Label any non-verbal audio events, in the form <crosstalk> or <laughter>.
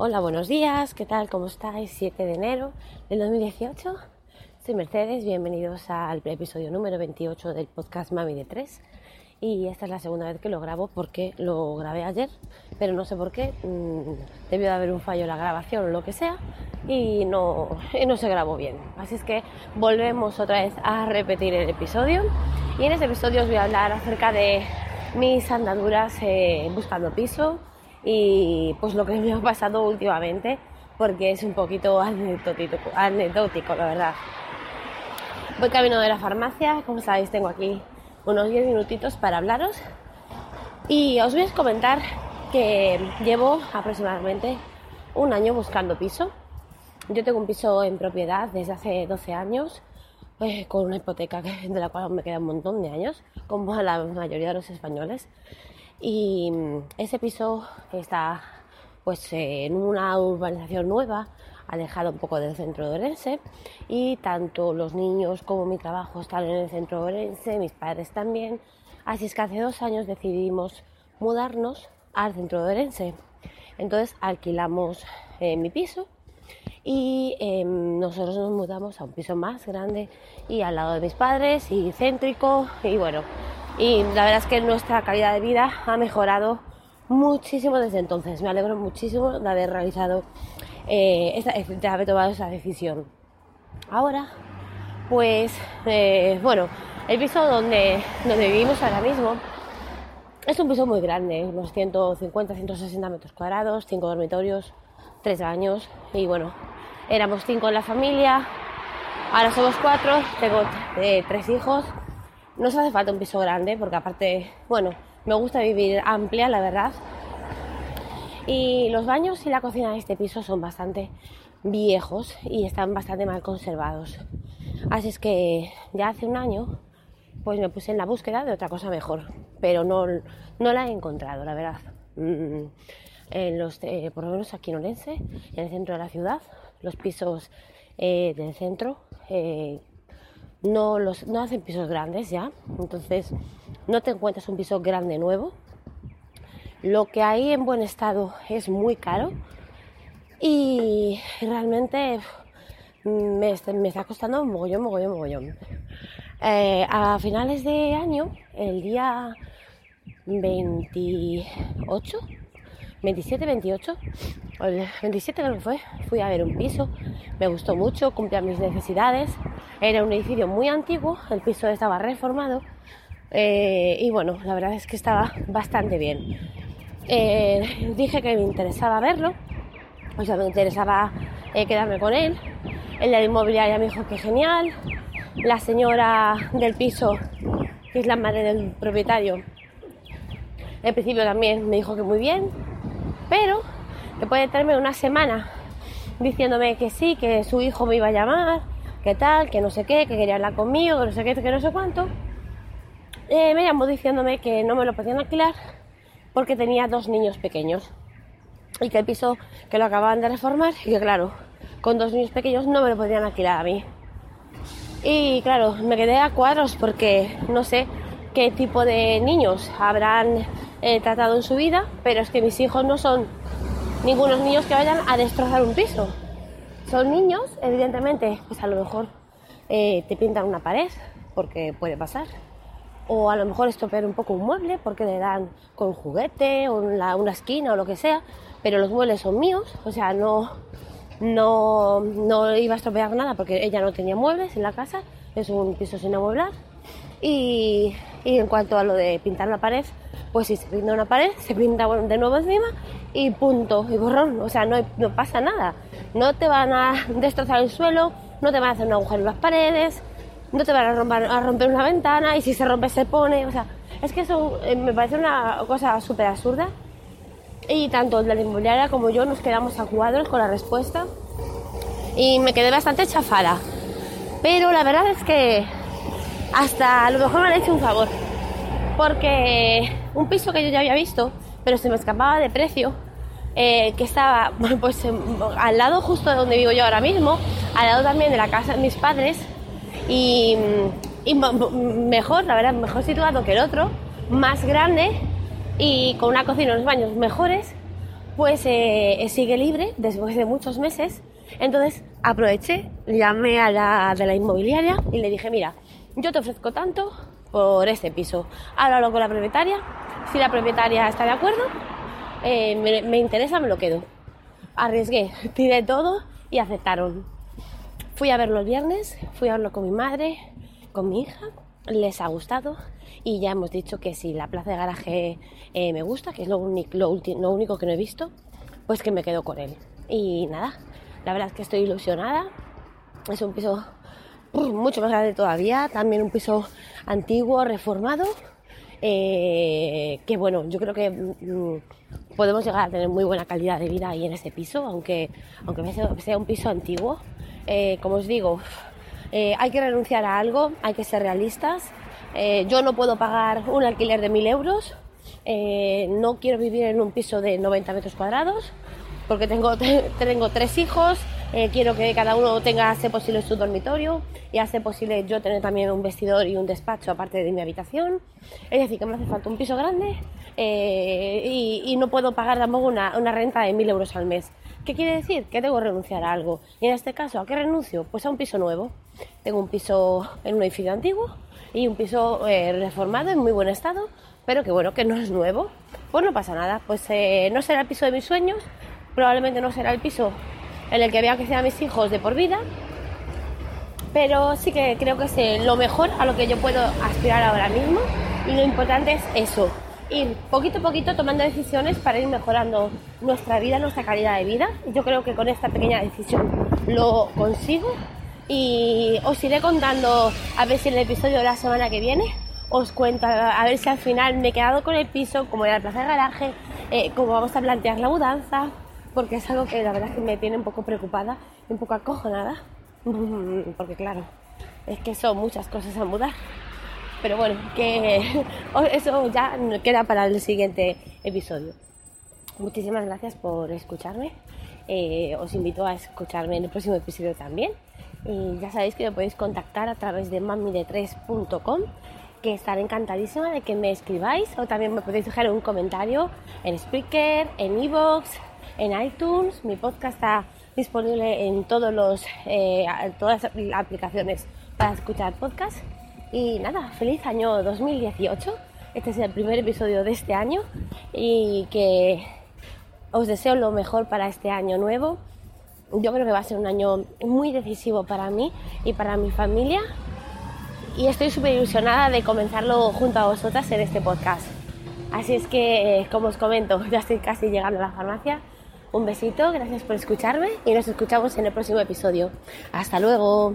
Hola, buenos días, ¿qué tal? ¿Cómo estáis? 7 de enero del 2018. Soy Mercedes, bienvenidos al episodio número 28 del podcast Mami de 3. Y esta es la segunda vez que lo grabo porque lo grabé ayer, pero no sé por qué. mm, debió de haber un fallo en la grabación o lo que sea y no, y no se grabó bien. Así es que volvemos otra vez a repetir el episodio. Y en este episodio os voy a hablar acerca de mis andaduras eh, buscando piso y pues lo que me ha pasado últimamente porque es un poquito anecdótico, la verdad. Voy camino de la farmacia, como sabéis tengo aquí unos 10 minutitos para hablaros y os voy a comentar que llevo aproximadamente un año buscando piso. Yo tengo un piso en propiedad desde hace 12 años eh, con una hipoteca <laughs> de la cual me queda un montón de años, como a la mayoría de los españoles. Y mm, ese piso está pues en una urbanización nueva, alejado un poco del centro de Orense y tanto los niños como mi trabajo están en el centro de Orense, mis padres también. Así es que hace dos años decidimos mudarnos al centro de Orense. Entonces alquilamos eh, mi piso y eh, nosotros nos mudamos a un piso más grande y al lado de mis padres y céntrico y bueno y la verdad es que nuestra calidad de vida ha mejorado muchísimo desde entonces. Me alegro muchísimo de haber realizado eh, esta- de haber tomado esa decisión. Ahora pues eh, bueno el piso donde donde vivimos ahora mismo es un piso muy grande, unos 150, 160 metros cuadrados, cinco dormitorios, tres baños. Y bueno, éramos cinco en la familia, ahora somos cuatro, tengo eh, tres hijos. No nos hace falta un piso grande porque aparte, bueno, me gusta vivir amplia, la verdad. Y los baños y la cocina de este piso son bastante viejos y están bastante mal conservados. Así es que ya hace un año pues me puse en la búsqueda de otra cosa mejor, pero no, no la he encontrado, la verdad. Mm, En los, por lo menos aquí en Orense, en el centro de la ciudad, los pisos eh, del centro eh, no, los, no hacen pisos grandes ya, entonces no te encuentras un piso grande nuevo. Lo que hay en buen estado es muy caro y realmente me, est- me está costando mogollón, mogollón, mogollón. Eh, a finales de año, el día 28, 27, 28, el 27 creo que fue, fui a ver un piso, me gustó mucho, cumplía mis necesidades, era un edificio muy antiguo, el piso estaba reformado eh, y bueno, la verdad es que estaba bastante bien. Eh, dije que me interesaba verlo, o sea, me interesaba eh, quedarme con él. El de la inmobiliaria me dijo que genial. La señora del piso, que es la madre del propietario, en principio también me dijo que muy bien, pero después de tenerme una semana diciéndome que sí, que su hijo me iba a llamar, que tal, que no sé qué, que quería hablar conmigo, que no sé qué, que no sé cuánto, eh, me llamó diciéndome que no me lo podían alquilar porque tenía dos niños pequeños y que el piso que lo acababan de reformar y que claro, con dos niños pequeños no me lo podían alquilar a mí. Y claro, me quedé a cuadros porque no sé qué tipo de niños habrán eh, tratado en su vida, pero es que mis hijos no son ningunos niños que vayan a destrozar un piso. Son niños, evidentemente, pues a lo mejor eh, te pintan una pared, porque puede pasar. O a lo mejor estropear un poco un mueble porque le dan con un juguete o una, esquina o lo que sea, pero los muebles son míos, o sea, no, no, no iba a estropear nada porque ella no tenía muebles en la casa, es un piso sin amueblar. Y, y en cuanto a lo de pintar una pared, pues si se pinta una pared, se pinta de nuevo encima y punto, y borrón, o sea, no, pasa nada. No te van a destrozar el suelo, no te van a hacer un agujero en las paredes, no te van a romper, a romper una ventana y si se rompe se pone, o sea, es que eso eh, me parece una cosa súper absurda y tanto la inmobiliaria como yo nos quedamos a cuadros con la respuesta y me quedé bastante chafada. Pero la verdad es que hasta a lo mejor me han hecho un favor, porque un piso que yo ya había visto, pero se me escapaba de precio, eh, que estaba <laughs> pues al lado justo de donde vivo yo ahora mismo, al lado también de la casa de mis padres y, mejor, la verdad, mejor situado que el otro, más grande y con una cocina y unos baños mejores, pues eh, sigue libre después de muchos meses. Entonces aproveché, llamé a la de la inmobiliaria y le dije, mira, yo te ofrezco tanto por este piso. Háblalo con la propietaria. Si la propietaria está de acuerdo, eh, me, interesa, me lo quedo. Arriesgué, <laughs> tiré todo y aceptaron. Fui a verlo el viernes, fui a verlo con mi madre, con mi hija, les ha gustado y ya hemos dicho que si la plaza de garaje eh, me gusta, que es lo, lo único que no he visto, pues que me quedo con él. Y nada, la verdad es que estoy ilusionada. Es un piso mucho más grande todavía, también un piso antiguo, reformado. Eh, que bueno, yo creo que mm, podemos llegar a tener muy buena calidad de vida ahí en ese piso, aunque, aunque sea un piso antiguo. Eh, como os digo, eh, hay que renunciar a algo, hay que ser realistas. Eh, yo no puedo pagar un alquiler de 1.000 euros, no quiero vivir en un piso de 90 metros cuadrados, porque tengo, <laughs> tengo tres hijos, quiero que cada uno tenga, hace posible, su dormitorio y hace posible yo tener también un vestidor y un despacho aparte de mi habitación. Es decir, que me hace falta un piso grande y, no puedo pagar tampoco una, una renta de 1.000 euros al mes. ¿Qué quiere decir? Que tengo que renunciar a algo. Y en este caso, ¿a qué renuncio? Pues a un piso nuevo. Tengo un piso en un edificio antiguo y un piso eh, reformado en muy buen estado, pero que bueno, que no es nuevo. Pues no pasa nada. Pues eh, no será el piso de mis sueños, probablemente no será el piso en el que vea que sean mis hijos de por vida, pero sí que creo que es lo mejor a lo que yo puedo aspirar ahora mismo y lo importante es eso, ir poquito a poquito tomando decisiones para ir mejorando nuestra vida, nuestra calidad de vida. Yo creo que con esta pequeña decisión lo consigo y os iré contando a ver si en el episodio de la semana que viene os cuento a ver si al final me he quedado con el piso, como era el plaza de garaje, eh, cómo vamos a plantear la mudanza, porque es algo que la verdad que me tiene un poco preocupada, un poco acojonada, <laughs> porque claro, es que son muchas cosas a mudar. Pero bueno, que <laughs> eso ya queda para el siguiente episodio. Muchísimas gracias por escucharme. Eh, os invito a escucharme en el próximo episodio también. Y ya sabéis que me podéis contactar a través de mami3.com, que estaré encantadísima de que me escribáis o también me podéis dejar un comentario en Spreaker, en Evox, en iTunes. Mi podcast está disponible en todos los, eh, todas las aplicaciones para escuchar podcasts. Y nada, feliz año 2018. Este es el primer episodio de este año y que os deseo lo mejor para este año nuevo. Yo creo que va a ser un año muy decisivo para mí y para mi familia y estoy súper ilusionada de comenzarlo junto a vosotras en este podcast. Así es que, eh, como os comento, <laughs> ya estoy casi llegando a la farmacia. Un besito, gracias por escucharme y nos escuchamos en el próximo episodio. Hasta luego.